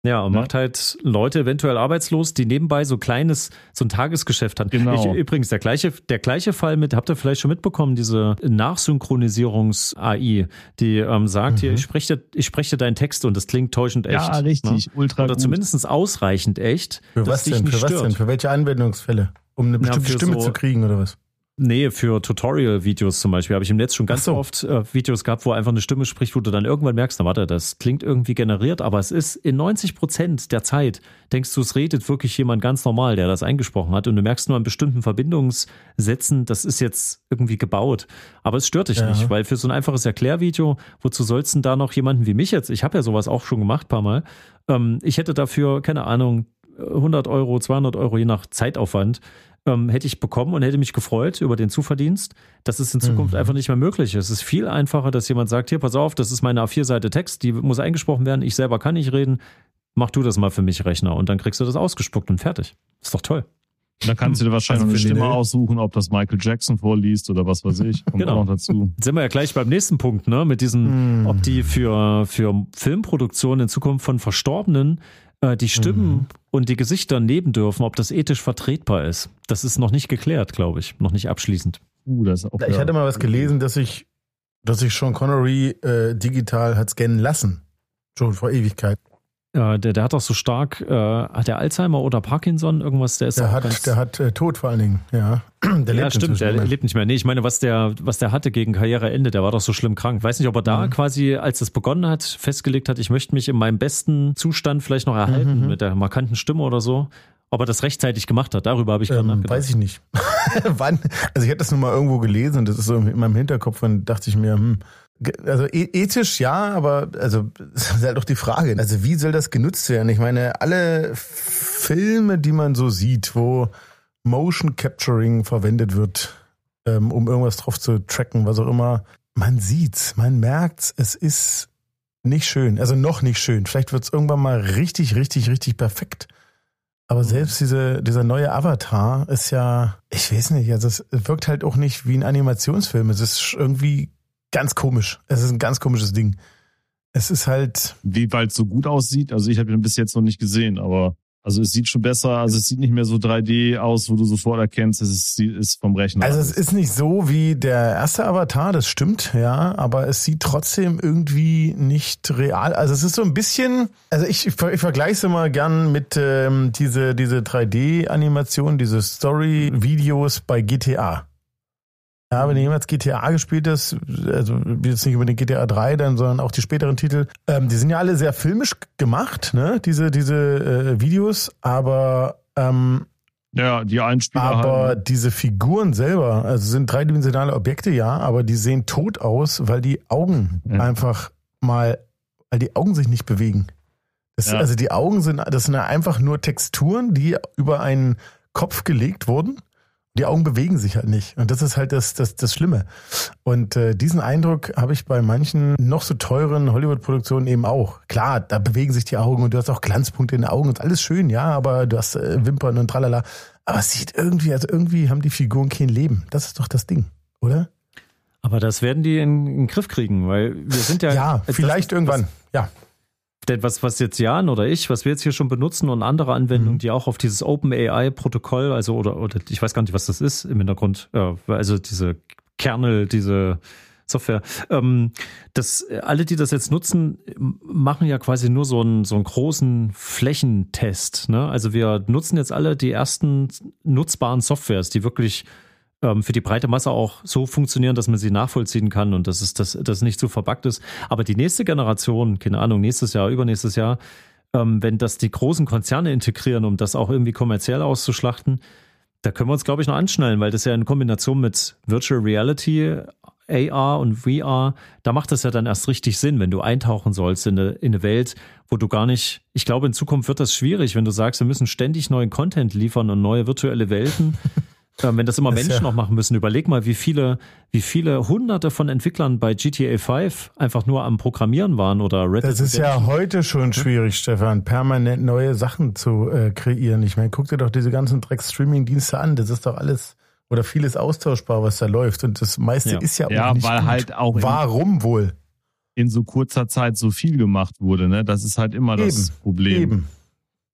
Ja, und ja. macht halt Leute eventuell arbeitslos, die nebenbei so kleines, so ein Tagesgeschäft haben. Genau. Ich, übrigens, der gleiche, der gleiche Fall mit, habt ihr vielleicht schon mitbekommen, diese Nachsynchronisierungs-AI, die ähm, sagt mhm. hier, ich spreche, ich spreche deinen Text und das klingt täuschend echt. Ja, richtig, ne? ultra Oder gut. zumindest ausreichend echt. Für was denn? Für was denn? Für welche Anwendungsfälle? Um eine bestimmte ja, Stimme so, zu kriegen oder was? Nee, für Tutorial-Videos zum Beispiel habe ich im Netz schon ganz so. oft äh, Videos gehabt, wo einfach eine Stimme spricht, wo du dann irgendwann merkst, na warte, das klingt irgendwie generiert, aber es ist in 90 Prozent der Zeit, denkst du, es redet wirklich jemand ganz normal, der das eingesprochen hat und du merkst nur an bestimmten Verbindungssätzen, das ist jetzt irgendwie gebaut. Aber es stört dich Ja. nicht, weil für so ein einfaches Erklärvideo, wozu sollst du denn da noch jemanden wie mich jetzt, ich habe ja sowas auch schon gemacht, paar Mal, ähm, ich hätte dafür, keine Ahnung, 100 Euro, 200 Euro, je nach Zeitaufwand, ähm, hätte ich bekommen und hätte mich gefreut über den Zuverdienst. Das ist in Zukunft Mhm. einfach nicht mehr möglich. Es ist viel einfacher, dass jemand sagt, hier, pass auf, das ist meine A4-Seite Text, die muss eingesprochen werden, ich selber kann nicht reden, mach du das mal für mich, Rechner. Und dann kriegst du das ausgespuckt und fertig. Ist doch toll. Da kannst du dir wahrscheinlich Also eine für Stimme Lille. aussuchen, ob das Michael Jackson vorliest oder was weiß ich. Kommt Genau. auch noch dazu. Jetzt sind wir ja gleich beim nächsten Punkt, ne? Mit diesem, Mm. ob die für, für Filmproduktion in Zukunft von Verstorbenen äh, die Stimmen Mhm. und die Gesichter nehmen dürfen, ob das ethisch vertretbar ist. Das ist noch nicht geklärt, glaube ich. Noch nicht abschließend. Uh, das ist auch Ich hatte mal was gelesen, dass ich, dass ich Sean Connery äh, digital hat scannen lassen. Schon vor Ewigkeit. Äh, der, der hat doch so stark, äh, hat der Alzheimer oder Parkinson, irgendwas, der ist Der hat, der hat äh, Tod vor allen Dingen, ja. Der ja, lebt stimmt, inzwischen der lebt nicht mehr. Nee, ich meine, was der, was der hatte gegen Karriereende, der war doch so schlimm krank. Weiß nicht, ob er da Mhm. quasi, als das begonnen hat, festgelegt hat, ich möchte mich in meinem besten Zustand vielleicht noch erhalten, Mhm. mit der markanten Stimme oder so. Ob er das rechtzeitig gemacht hat, darüber habe ich gerade Ähm, nachgedacht. weiß ich nicht. Wann? Also ich hatte das nur mal irgendwo gelesen und das ist so in meinem Hinterkopf und dachte ich mir, hm, also e- ethisch ja, aber also das ist halt doch die Frage. Also wie soll das genutzt werden? Ich meine, alle Filme, die man so sieht, wo Motion Capturing verwendet wird, ähm, um irgendwas drauf zu tracken, was auch immer, man sieht's, man merkt's, es ist nicht schön, also noch nicht schön. Vielleicht wird's irgendwann mal richtig, richtig, richtig perfekt. Aber selbst diese, dieser neue Avatar ist ja, ich weiß nicht, also es wirkt halt auch nicht wie ein Animationsfilm. Es ist irgendwie ganz komisch. Es ist ein ganz komisches Ding. Es ist halt, Wie weit es so gut aussieht, also ich habe ihn bis jetzt noch nicht gesehen, aber also es sieht schon besser, also es sieht nicht mehr so 3D aus, wo du sofort erkennst, es ist, ist vom Rechner. also es ist nicht so wie der erste Avatar, das stimmt, ja, aber es sieht trotzdem irgendwie nicht real. Also es ist so ein bisschen, also ich, ich vergleiche es immer gern mit ähm, diese, diese 3D-Animation, diese Story-Videos bei GTA. Ja, wenn jemals GTA gespielt hast, also jetzt nicht über den GTA 3, dann, sondern auch die späteren Titel, ähm, die sind ja alle sehr filmisch gemacht, ne? Diese, diese äh, Videos, aber ähm, ja, die Einspieler aber halt. diese Figuren selber, also sind dreidimensionale Objekte, ja, aber die sehen tot aus, weil die Augen Ja. einfach mal, weil die Augen sich nicht bewegen. Das, Ja. Also die Augen sind, das sind ja einfach nur Texturen, die über einen Kopf gelegt wurden. Die Augen bewegen sich halt nicht. Und das ist halt das, das, das Schlimme. Und äh, diesen Eindruck habe ich bei manchen noch so teuren Hollywood-Produktionen eben auch. Klar, da bewegen sich die Augen und du hast auch Glanzpunkte in den Augen und alles schön, ja, aber du hast äh, Wimpern und tralala. Aber es sieht irgendwie, also irgendwie haben die Figuren kein Leben. Das ist doch das Ding, oder? Aber das werden die in, in den Griff kriegen, weil wir sind ja. Ja, das- vielleicht irgendwann. Ja. Denn was, was jetzt Jan oder ich, was wir jetzt hier schon benutzen und andere Anwendungen, die auch auf dieses OpenAI-Protokoll, also oder, oder ich weiß gar nicht, was das ist im Hintergrund, äh, also diese Kernel, diese Software, ähm, das, alle, die das jetzt nutzen, machen ja quasi nur so einen, so einen großen Flächentest. Ne? Also wir nutzen jetzt alle die ersten nutzbaren Softwares, die wirklich ähm, für die breite Masse auch so funktionieren, dass man sie nachvollziehen kann und dass es das, das nicht so verbuggt ist. Aber die nächste Generation, keine Ahnung, nächstes Jahr, übernächstes Jahr, ähm, wenn das die großen Konzerne integrieren, um das auch irgendwie kommerziell auszuschlachten, da können wir uns, glaube ich, noch anschnallen, weil das ja in Kombination mit Virtual Reality, AR und VR, da macht das ja dann erst richtig Sinn, wenn du eintauchen sollst in eine, in eine Welt, wo du gar nicht, ich glaube, in Zukunft wird das schwierig, wenn du sagst, wir müssen ständig neuen Content liefern und neue virtuelle Welten. Wenn das immer Das Menschen ja- noch machen müssen, überleg mal, wie viele, wie viele hunderte von Entwicklern bei GTA 5 einfach nur am Programmieren waren oder Red Das ist ja heute schon schwierig, Stefan, permanent neue Sachen zu äh, kreieren. Ich meine, guck dir doch diese ganzen Dreck-Streaming-Dienste an. Das ist doch alles oder vieles austauschbar, was da läuft. Und das meiste Ja. ist ja auch Ja, nicht weil gut. halt auch in, Warum wohl? in so kurzer Zeit so viel gemacht wurde. Ne? Das ist halt immer das Eben, Problem Eben.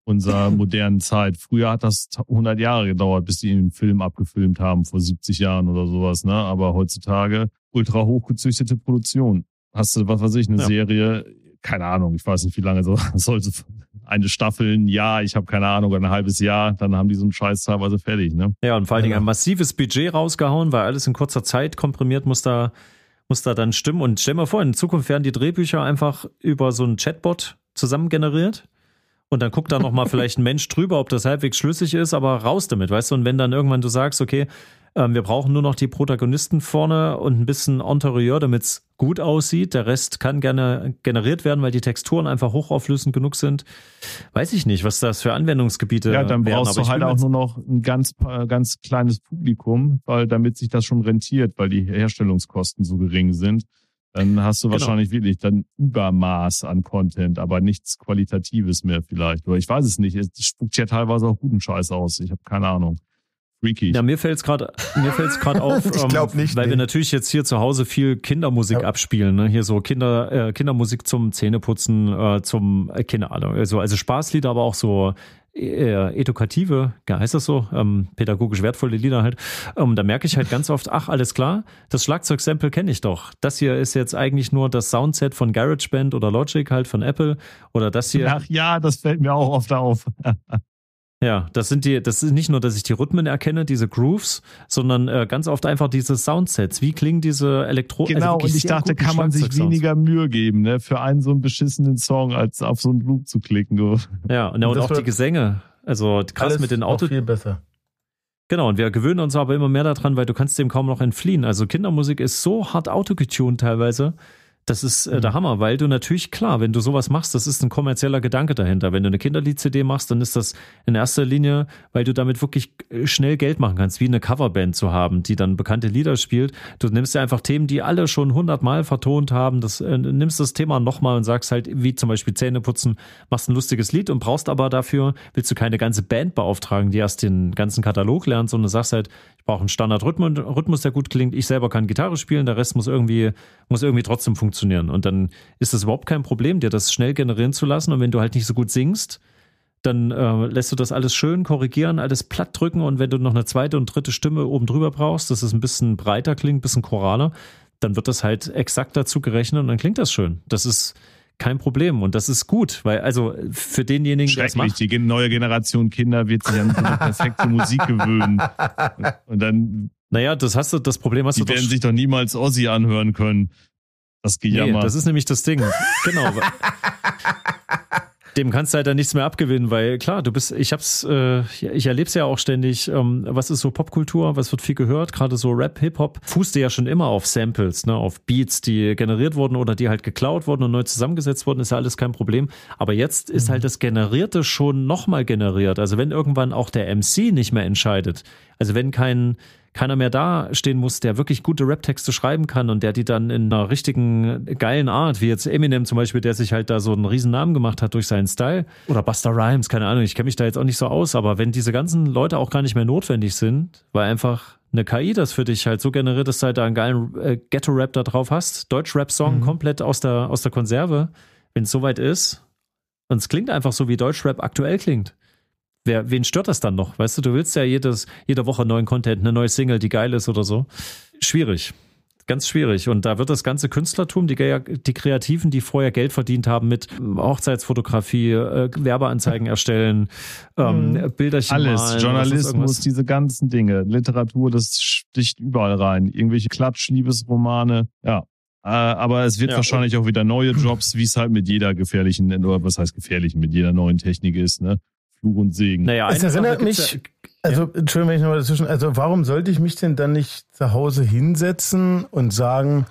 Unserer modernen Zeit. Früher hat das 100 Jahre gedauert, bis die einen Film abgefilmt haben, vor 70 Jahren oder sowas. Ne? Aber heutzutage ultra hochgezüchtete Produktion. Hast du, was weiß ich, eine Ja. Serie, keine Ahnung, ich weiß nicht, wie lange so, sollte eine Staffel, ein Jahr, ich habe keine Ahnung, ein halbes Jahr, dann haben die so einen Scheiß teilweise fertig, ne? Ja, und vor allen Dingen ein massives Budget rausgehauen, weil alles in kurzer Zeit komprimiert muss da, muss da dann stimmen. Und stell mal vor, in Zukunft werden die Drehbücher einfach über so einen Chatbot zusammen generiert. Und dann guckt da nochmal vielleicht ein Mensch drüber, ob das halbwegs schlüssig ist, aber raus damit, weißt du? Und wenn dann irgendwann du sagst, okay, ähm, wir brauchen nur noch die Protagonisten vorne und ein bisschen Interieur, damit es gut aussieht. Der Rest kann gerne generiert werden, weil die Texturen einfach hochauflösend genug sind. Weiß ich nicht, was das für Anwendungsgebiete Ja, dann brauchst wären, du halt auch nur noch ein ganz, ganz kleines Publikum, weil damit sich das schon rentiert, weil die Herstellungskosten so gering sind. Dann hast du genau. wahrscheinlich wirklich dann Übermaß an Content, aber nichts Qualitatives mehr vielleicht. Oder ich weiß es nicht. Es spuckt ja teilweise auch guten Scheiß aus. Ich habe keine Ahnung freaky. Ja, mir fällt es gerade mir fällt's gerade auf, ich glaub nicht, weil nee. wir natürlich jetzt hier zu Hause viel Kindermusik ja. abspielen, ne? Hier so Kinder äh, Kindermusik zum Zähneputzen, äh, zum äh, keine Ahnung, also also Spaßlieder, aber auch so äh, edukative, ja, heißt das so, ähm, pädagogisch wertvolle Lieder halt. Ähm, da merke ich halt ganz oft, ach, alles klar, das Schlagzeugsample kenne ich doch. Das hier ist jetzt eigentlich nur das Soundset von GarageBand oder Logic halt von Apple oder das hier. Ach ja, das fällt mir auch oft auf. Ja, das sind die, das ist nicht nur, dass ich die Rhythmen erkenne, diese Grooves, sondern äh, ganz oft einfach diese Soundsets. Wie klingen diese Elektro? Also genau, also und ich dachte, kann man sich weniger Mühe geben, ne, für einen so einen beschissenen Song, als auf so einen Loop zu klicken. Du. Ja, und, und auch die Gesänge. Also krass mit den Autos. viel besser. Genau, und wir gewöhnen uns aber immer mehr daran, weil du kannst dem kaum noch entfliehen. Also Kindermusik ist so hart autogetuned teilweise. Das ist äh, der mhm. Hammer, weil du natürlich, klar, wenn du sowas machst, das ist ein kommerzieller Gedanke dahinter. Wenn du eine Kinderlied-CD machst, dann ist das in erster Linie, weil du damit wirklich äh, schnell Geld machen kannst, wie eine Coverband zu haben, die dann bekannte Lieder spielt. Du nimmst ja einfach Themen, die alle schon hundertmal vertont haben, das, äh, nimmst das Thema nochmal und sagst halt, wie zum Beispiel Zähne putzen, machst ein lustiges Lied und brauchst aber dafür, willst du keine ganze Band beauftragen, die erst den ganzen Katalog lernt, sondern sagst halt, ich brauche einen Standardrhythmus, der gut klingt, ich selber kann Gitarre spielen, der Rest muss irgendwie, muss irgendwie trotzdem funktionieren funktionieren. Und dann ist das überhaupt kein Problem, dir das schnell generieren zu lassen. Und wenn du halt nicht so gut singst, dann äh, lässt du das alles schön korrigieren, alles platt drücken. Und wenn du noch eine zweite und dritte Stimme oben drüber brauchst, dass es ein bisschen breiter klingt, ein bisschen choraler, dann wird das halt exakt dazu gerechnet und dann klingt das schön. Das ist kein Problem und das ist gut, weil also für denjenigen, der das macht, die neue Generation Kinder wird sich an so eine perfekte Musik gewöhnen und dann naja, das hast du, das Problem hast die du. Die werden sich doch niemals Ozzy anhören können. Das Gejammer. Nee, das ist nämlich das Ding. Genau. Dem kannst du halt dann nichts mehr abgewinnen, weil klar, du bist, ich hab's, äh, ich erleb's ja auch ständig, ähm, was ist so Popkultur, was wird viel gehört, gerade so Rap, Hip-Hop, fußte ja schon immer auf Samples, ne, auf Beats, die generiert wurden oder die halt geklaut wurden und neu zusammengesetzt wurden, ist ja alles kein Problem. Aber jetzt ist mhm. halt das Generierte schon nochmal generiert. Also wenn irgendwann auch der MC nicht mehr entscheidet, also wenn kein, keiner mehr da stehen muss, der wirklich gute Rap-Texte schreiben kann und der die dann in einer richtigen geilen Art, wie jetzt Eminem zum Beispiel, der sich halt da so einen riesen Namen gemacht hat durch seinen Style oder Buster Rhymes, keine Ahnung, ich kenne mich da jetzt auch nicht so aus, aber wenn diese ganzen Leute auch gar nicht mehr notwendig sind, weil einfach eine KI das für dich halt so generiert, dass du halt da einen geilen äh, Ghetto-Rap da drauf hast, Deutsch-Rap-Song mhm. komplett aus der, aus der Konserve, wenn es soweit ist und es klingt einfach so, wie Deutsch-Rap aktuell klingt wer, wen stört das dann noch? Weißt du, du willst ja jedes, jede Woche neuen Content, eine neue Single, die geil ist oder so. Schwierig. Ganz schwierig. Und da wird das ganze Künstlertum, die, die Kreativen, die vorher Geld verdient haben mit Hochzeitsfotografie, äh, Werbeanzeigen erstellen, ähm, mhm. Bilderchen Alles, malen, Journalismus, diese ganzen Dinge, Literatur, das sticht überall rein. Irgendwelche Klatsch-Liebesromane, ja. Äh, aber es wird ja, wahrscheinlich auch wieder neue Jobs, wie es halt mit jeder gefährlichen, oder was heißt gefährlichen, mit jeder neuen Technik ist, ne? Fluch und Segen. Naja, es erinnert mich, also, Entschuldigung, wenn ich nochmal dazwischen, also warum sollte ich mich denn dann nicht zu Hause hinsetzen und sagen,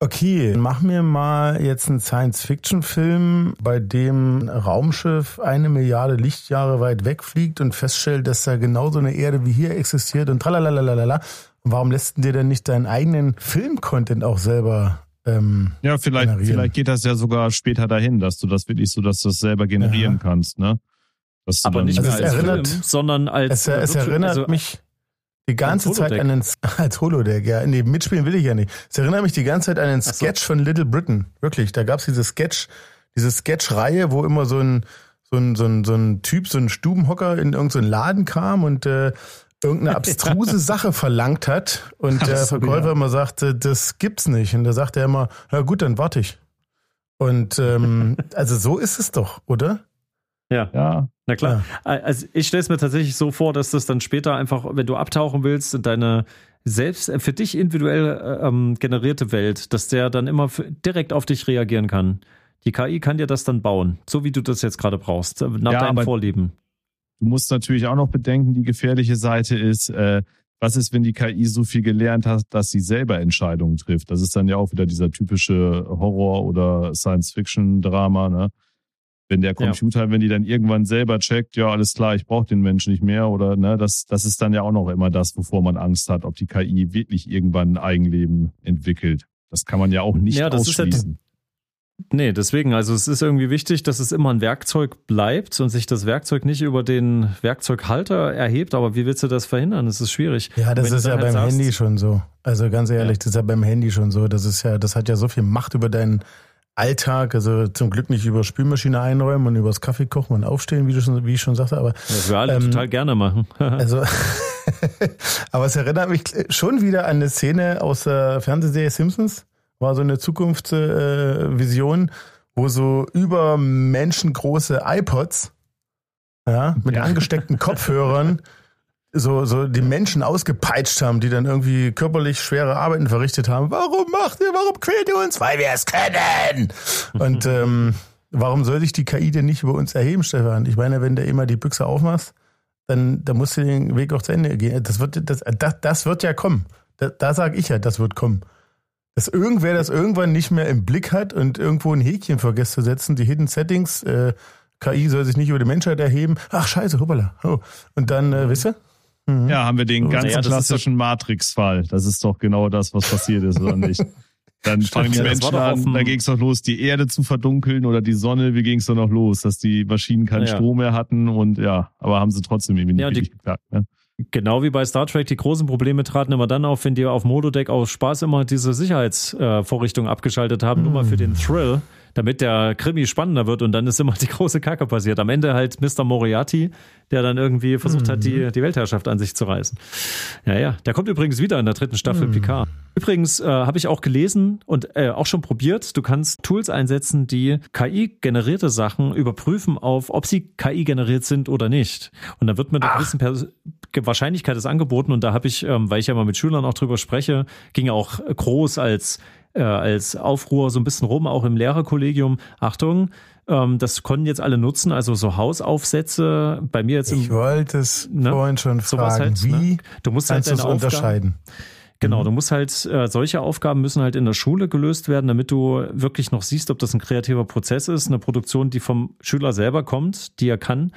okay, mach mir mal jetzt einen Science-Fiction-Film, bei dem ein Raumschiff eine Milliarde Lichtjahre weit wegfliegt und feststellt, dass da genauso eine Erde wie hier existiert und tralalalala. Warum lässt du dir denn nicht deinen eigenen Film-Content auch selber ähm, ja, vielleicht, generieren? vielleicht geht das ja sogar später dahin, dass du das wirklich so, dass du das selber generieren ja. kannst, ne? Aber nicht also mehr als erinnert, Film, sondern als. Es, es erinnert also, mich die ganze Zeit an den als Holodeck, ja. Nee, mitspielen will ich ja nicht. Es erinnert mich die ganze Zeit an den Sketch so. von Little Britain. Wirklich. Da gab's diese Sketch, diese Sketch-Reihe, wo immer so ein, so ein, so ein, so ein Typ, so ein Stubenhocker in irgendeinen so Laden kam und äh, irgendeine abstruse Sache verlangt hat und der Verkäufer ja. immer sagte, das gibt's nicht. Und da sagte er immer, na gut, dann warte ich. Und ähm, also so ist es doch, oder? Ja. ja. Na klar. Ja. Also ich stelle es mir tatsächlich so vor, dass das dann später einfach, wenn du abtauchen willst, deine selbst für dich individuell ähm, generierte Welt, dass der dann immer direkt auf dich reagieren kann. Die KI kann dir das dann bauen, so wie du das jetzt gerade brauchst, nach ja, deinen Vorlieben. Du musst natürlich auch noch bedenken, die gefährliche Seite ist, äh, was ist, wenn die KI so viel gelernt hat, dass sie selber Entscheidungen trifft? Das ist dann ja auch wieder dieser typische Horror- oder Science-Fiction-Drama, ne? Wenn der Computer, ja. wenn die dann irgendwann selber checkt, ja, alles klar, ich brauche den Menschen nicht mehr oder ne, das, das ist dann ja auch noch immer das, wovor man Angst hat, ob die KI wirklich irgendwann ein Eigenleben entwickelt. Das kann man ja auch nicht ja, das ausschließen. Ist halt, Nee, deswegen, also es ist irgendwie wichtig, dass es immer ein Werkzeug bleibt und sich das Werkzeug nicht über den Werkzeughalter erhebt. Aber wie willst du das verhindern? Das ist schwierig. Ja, das ist ja halt beim sagst, Handy schon so. Also ganz ehrlich, ja. das ist ja beim Handy schon so. Das ist ja, das hat ja so viel Macht über deinen Alltag. Also zum Glück nicht über Spülmaschine einräumen und übers Kaffee kochen und aufstehen, wie du schon, wie ich schon sagte. Aber das wir alle ähm, total gerne machen. also, aber es erinnert mich schon wieder an eine Szene aus der Fernsehserie Simpsons war so eine Zukunftsvision, äh, wo so über menschengroße iPods ja, mit ja. angesteckten Kopfhörern so, so die Menschen ausgepeitscht haben, die dann irgendwie körperlich schwere Arbeiten verrichtet haben. Warum macht ihr, warum quält ihr uns? Weil wir es können! Und ähm, warum soll sich die KI denn nicht über uns erheben, Stefan? Ich meine, wenn du immer die Büchse aufmachst, dann, dann musst du den Weg auch zu Ende gehen. Das wird, das, das, das wird ja kommen. Da, da sage ich ja, das wird kommen dass irgendwer das irgendwann nicht mehr im Blick hat und irgendwo ein Häkchen vergisst zu setzen, die Hidden Settings, äh, KI soll sich nicht über die Menschheit erheben. Ach scheiße, hoppala. Oh. Und dann, äh, wisst ihr? Mhm. Ja, haben wir den ganz ja, klassischen Matrix-Fall. Das ist doch genau das, was passiert ist, oder nicht? Dann fangen die Menschen an, dann ging es doch los, die Erde zu verdunkeln oder die Sonne, wie ging es doch noch los, dass die Maschinen keinen ja. Strom mehr hatten und ja, aber haben sie trotzdem irgendwie nicht ja, die, geklappt. Ne? Genau wie bei Star Trek, die großen Probleme traten immer dann auf, wenn die auf Mododeck aus Spaß immer diese Sicherheitsvorrichtungen äh, abgeschaltet haben, mm. nur mal für den Thrill damit der Krimi spannender wird und dann ist immer die große Kacke passiert. Am Ende halt Mr. Moriarty, der dann irgendwie versucht mhm. hat, die, mhm. die Weltherrschaft an sich zu reißen. Ja, ja. Der kommt übrigens wieder in der dritten Staffel mhm. Picard. Übrigens äh, habe ich auch gelesen und äh, auch schon probiert, du kannst Tools einsetzen, die KI-generierte Sachen überprüfen auf, ob sie KI-generiert sind oder nicht. Und da wird mit einer gewissen Pers Wahrscheinlichkeit des angeboten und da habe ich, ähm, weil ich ja mal mit Schülern auch drüber spreche, ging auch groß als äh, als Aufruhr so ein bisschen rum, auch im Lehrerkollegium. Achtung, ähm, das konnten jetzt alle nutzen, also so Hausaufsätze. Bei mir jetzt im, Ich wollte es ne, vorhin schon fragen, halt, wie ne? du musst halt deine Aufgaben, unterscheiden? Genau, mhm. du musst halt, äh, solche Aufgaben müssen halt in der Schule gelöst werden, damit du wirklich noch siehst, ob das ein kreativer Prozess ist, eine Produktion, die vom Schüler selber kommt, die er kann.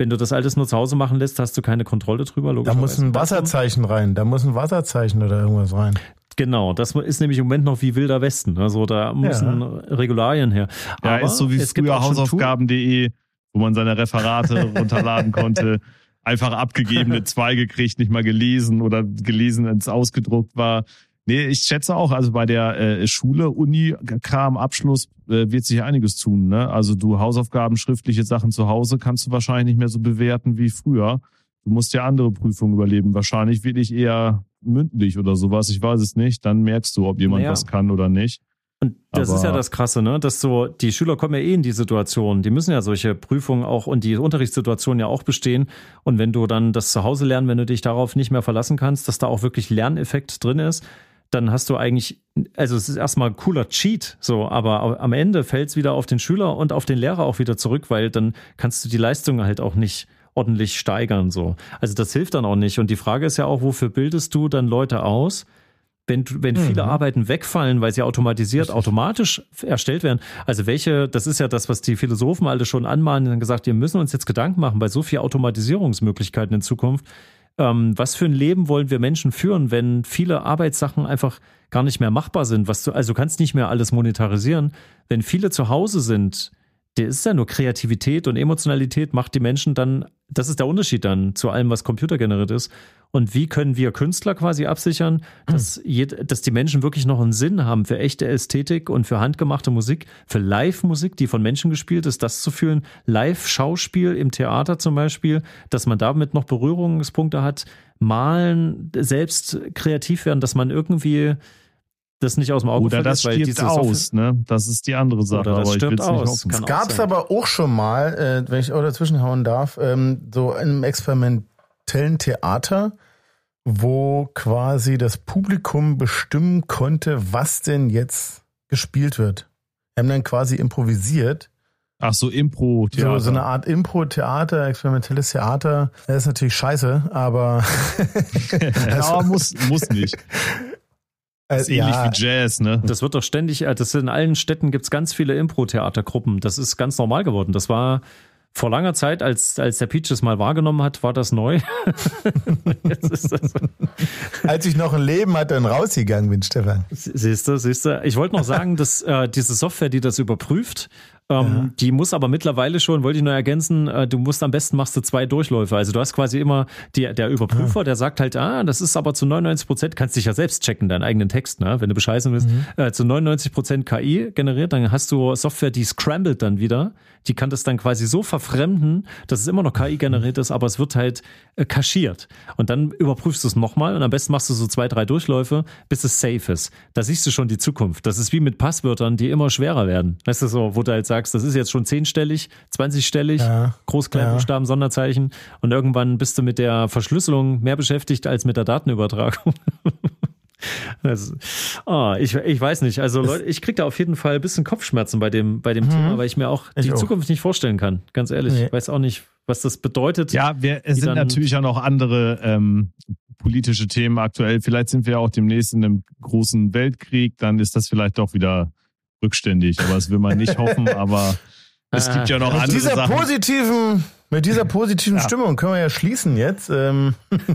Wenn du das alles nur zu Hause machen lässt, hast du keine Kontrolle drüber. Da muss ein Wasserzeichen rein, da muss ein Wasserzeichen oder irgendwas rein. Genau, das ist nämlich im Moment noch wie Wilder Westen. Also da müssen ja. Regularien her. Ja, Aber ist so wie früher Hausaufgaben.de, wo man seine Referate runterladen konnte. Einfach abgegebene zwei gekriegt, nicht mal gelesen oder gelesen, wenn es ausgedruckt war. Nee, ich schätze auch, also bei der äh, Schule, Uni, Kram, Abschluss äh, wird sich einiges tun. Ne? Also du Hausaufgaben, schriftliche Sachen zu Hause kannst du wahrscheinlich nicht mehr so bewerten wie früher. Du musst ja andere Prüfungen überleben. Wahrscheinlich wirklich eher mündlich oder sowas. Ich weiß es nicht. Dann merkst du, ob jemand naja. was kann oder nicht. Und das Aber ist ja das Krasse, ne? Dass so, die Schüler kommen ja eh in die Situation. Die müssen ja solche Prüfungen auch und die Unterrichtssituationen ja auch bestehen. Und wenn du dann das zu Hause lernen, wenn du dich darauf nicht mehr verlassen kannst, dass da auch wirklich Lerneffekt drin ist, dann hast du eigentlich, also es ist erstmal ein cooler Cheat, so, aber am Ende fällt es wieder auf den Schüler und auf den Lehrer auch wieder zurück, weil dann kannst du die Leistung halt auch nicht ordentlich steigern. So. Also das hilft dann auch nicht. Und die Frage ist ja auch, wofür bildest du dann Leute aus? Wenn, wenn mhm. viele Arbeiten wegfallen, weil sie automatisiert, automatisch erstellt werden. Also welche, das ist ja das, was die Philosophen alle schon anmahnen, und gesagt, wir müssen uns jetzt Gedanken machen bei so viel Automatisierungsmöglichkeiten in Zukunft. Ähm, was für ein Leben wollen wir Menschen führen, wenn viele Arbeitssachen einfach gar nicht mehr machbar sind? Was du, also du kannst nicht mehr alles monetarisieren. Wenn viele zu Hause sind, der ist ja nur Kreativität und Emotionalität macht die Menschen dann, das ist der Unterschied dann zu allem, was computergeneriert ist. Und wie können wir Künstler quasi absichern, dass, jed, dass die Menschen wirklich noch einen Sinn haben für echte Ästhetik und für handgemachte Musik, für Live-Musik, die von Menschen gespielt ist, das zu fühlen, Live-Schauspiel im Theater zum Beispiel, dass man damit noch Berührungspunkte hat, malen, selbst kreativ werden, dass man irgendwie das nicht aus dem Auge Oder das stirbt aus, ne? Das ist die andere Sache. Oder das aber stirbt aus. Es gab es aber auch schon mal, äh, wenn ich auch dazwischen hauen darf, ähm, so in einem experimentellen Theater, wo quasi das Publikum bestimmen konnte, was denn jetzt gespielt wird. Wir haben dann quasi improvisiert. Ach so, impro So, so eine Art Impro-Theater, experimentelles Theater. Das ist natürlich scheiße, aber ja, muss, muss nicht. äh, Ist ähnlich ja, wie Jazz, ne? Das wird doch ständig, äh, das in allen Städten gibt's ganz viele Impro-Theatergruppen. Das ist ganz normal geworden. Das war vor langer Zeit, als, als der Peach es mal wahrgenommen hat, war das neu. Das, als ich noch ein Leben hatte und rausgegangen bin, Stefan. siehst du, siehst du. Ich wollte noch sagen, dass äh, diese Software, die das überprüft, ähm, die muss aber mittlerweile schon, wollte ich nur ergänzen, äh, du musst am besten machst du zwei Durchläufe. Also du hast quasi immer die, der Überprüfer, der sagt halt, ah, das ist aber zu 99 Prozent, kannst dich ja selbst checken, deinen eigenen Text, ne? wenn du bescheißen willst, äh, zu 99 Prozent KI generiert, dann hast du Software, die scrambled dann wieder. Die kann das dann quasi so verfremden, dass es immer noch KI generiert ist, aber es wird halt äh, kaschiert. Und dann überprüfst du es nochmal und am besten machst du so zwei, drei Durchläufe, bis es safe ist. Da siehst du schon die Zukunft. Das ist wie mit Passwörtern, die immer schwerer werden. Weißt du so, wo du halt sagst, das ist jetzt schon zehnstellig, 20-stellig, Ja. Groß, Kleinbuchstaben, Sonderzeichen und irgendwann bist du mit der Verschlüsselung mehr beschäftigt als mit der Datenübertragung. Das, ah, ich, ich weiß nicht. Also Leute, ich krieg da auf jeden Fall ein bisschen Kopfschmerzen bei dem, bei dem Thema, weil ich mir auch Ich die auch. Zukunft nicht vorstellen kann. Ganz ehrlich. Nee. Ich weiß auch nicht, was das bedeutet. Ja, wir, es sind natürlich auch noch andere ähm, politische Themen aktuell. Vielleicht sind wir auch demnächst in einem großen Weltkrieg, dann ist das vielleicht doch wieder rückständig. Aber das will man nicht hoffen. Aber es gibt ja noch Mit andere dieser Sachen. positiven, mit dieser positiven Ja. Stimmung können wir ja schließen jetzt. Ähm,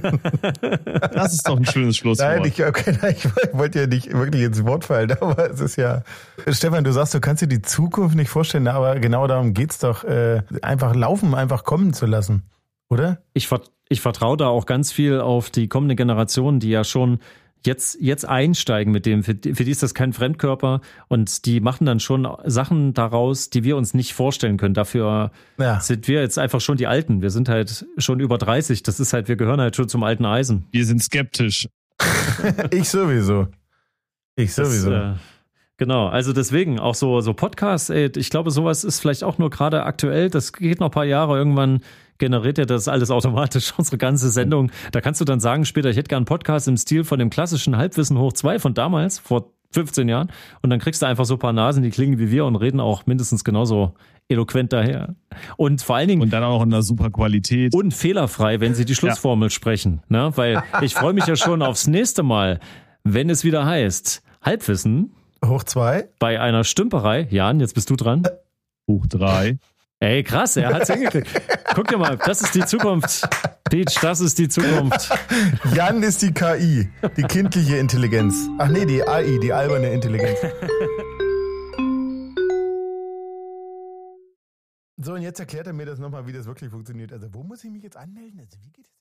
Das ist doch ein schönes Nein, Schlusswort. ich, okay, nein, ich wollte ja nicht wirklich ins Wort fallen, aber es ist ja. Stefan, du sagst, du kannst dir die Zukunft nicht vorstellen, aber genau darum geht's doch, äh, einfach laufen, einfach kommen zu lassen. Oder? ich, vert- ich vertraue da auch ganz viel auf die kommende Generation, die ja schon jetzt, jetzt einsteigen mit dem. Für die, für die ist das kein Fremdkörper und die machen dann schon Sachen daraus, die wir uns nicht vorstellen können. Dafür Ja. sind wir jetzt einfach schon die Alten. Wir sind halt schon über 30. Das ist halt, wir gehören halt schon zum alten Eisen. Wir sind skeptisch. Ich sowieso. Ich Das, sowieso. äh, genau, also deswegen auch so, so Podcasts, ey, ich glaube, sowas ist vielleicht auch nur gerade aktuell. Das geht noch ein paar Jahre. Irgendwann generiert er das alles automatisch, unsere ganze Sendung. Da kannst du dann sagen später, ich hätte gern einen Podcast im Stil von dem klassischen Halbwissen hoch 2 von damals, vor 15 Jahren. Und dann kriegst du einfach so ein paar Nasen, die klingen wie wir und reden auch mindestens genauso eloquent daher. Und vor allen Dingen Und dann auch in einer super Qualität. und fehlerfrei, wenn sie die Schlussformel sprechen. Ne? Weil ich freue mich ja schon aufs nächste Mal, wenn es wieder heißt Halbwissen Hoch zwei. bei einer Stümperei. Jan, jetzt bist du dran. Hoch drei. Ey, krass, er hat's hingekriegt. Guck dir mal, das ist die Zukunft. Peach, das ist die Zukunft. Jan ist die KI, die kindliche Intelligenz. Ach nee, die AI, die alberne Intelligenz. So, und jetzt erklärt er mir das nochmal, wie das wirklich funktioniert. Also, wo muss ich mich jetzt anmelden? Also, wie geht es?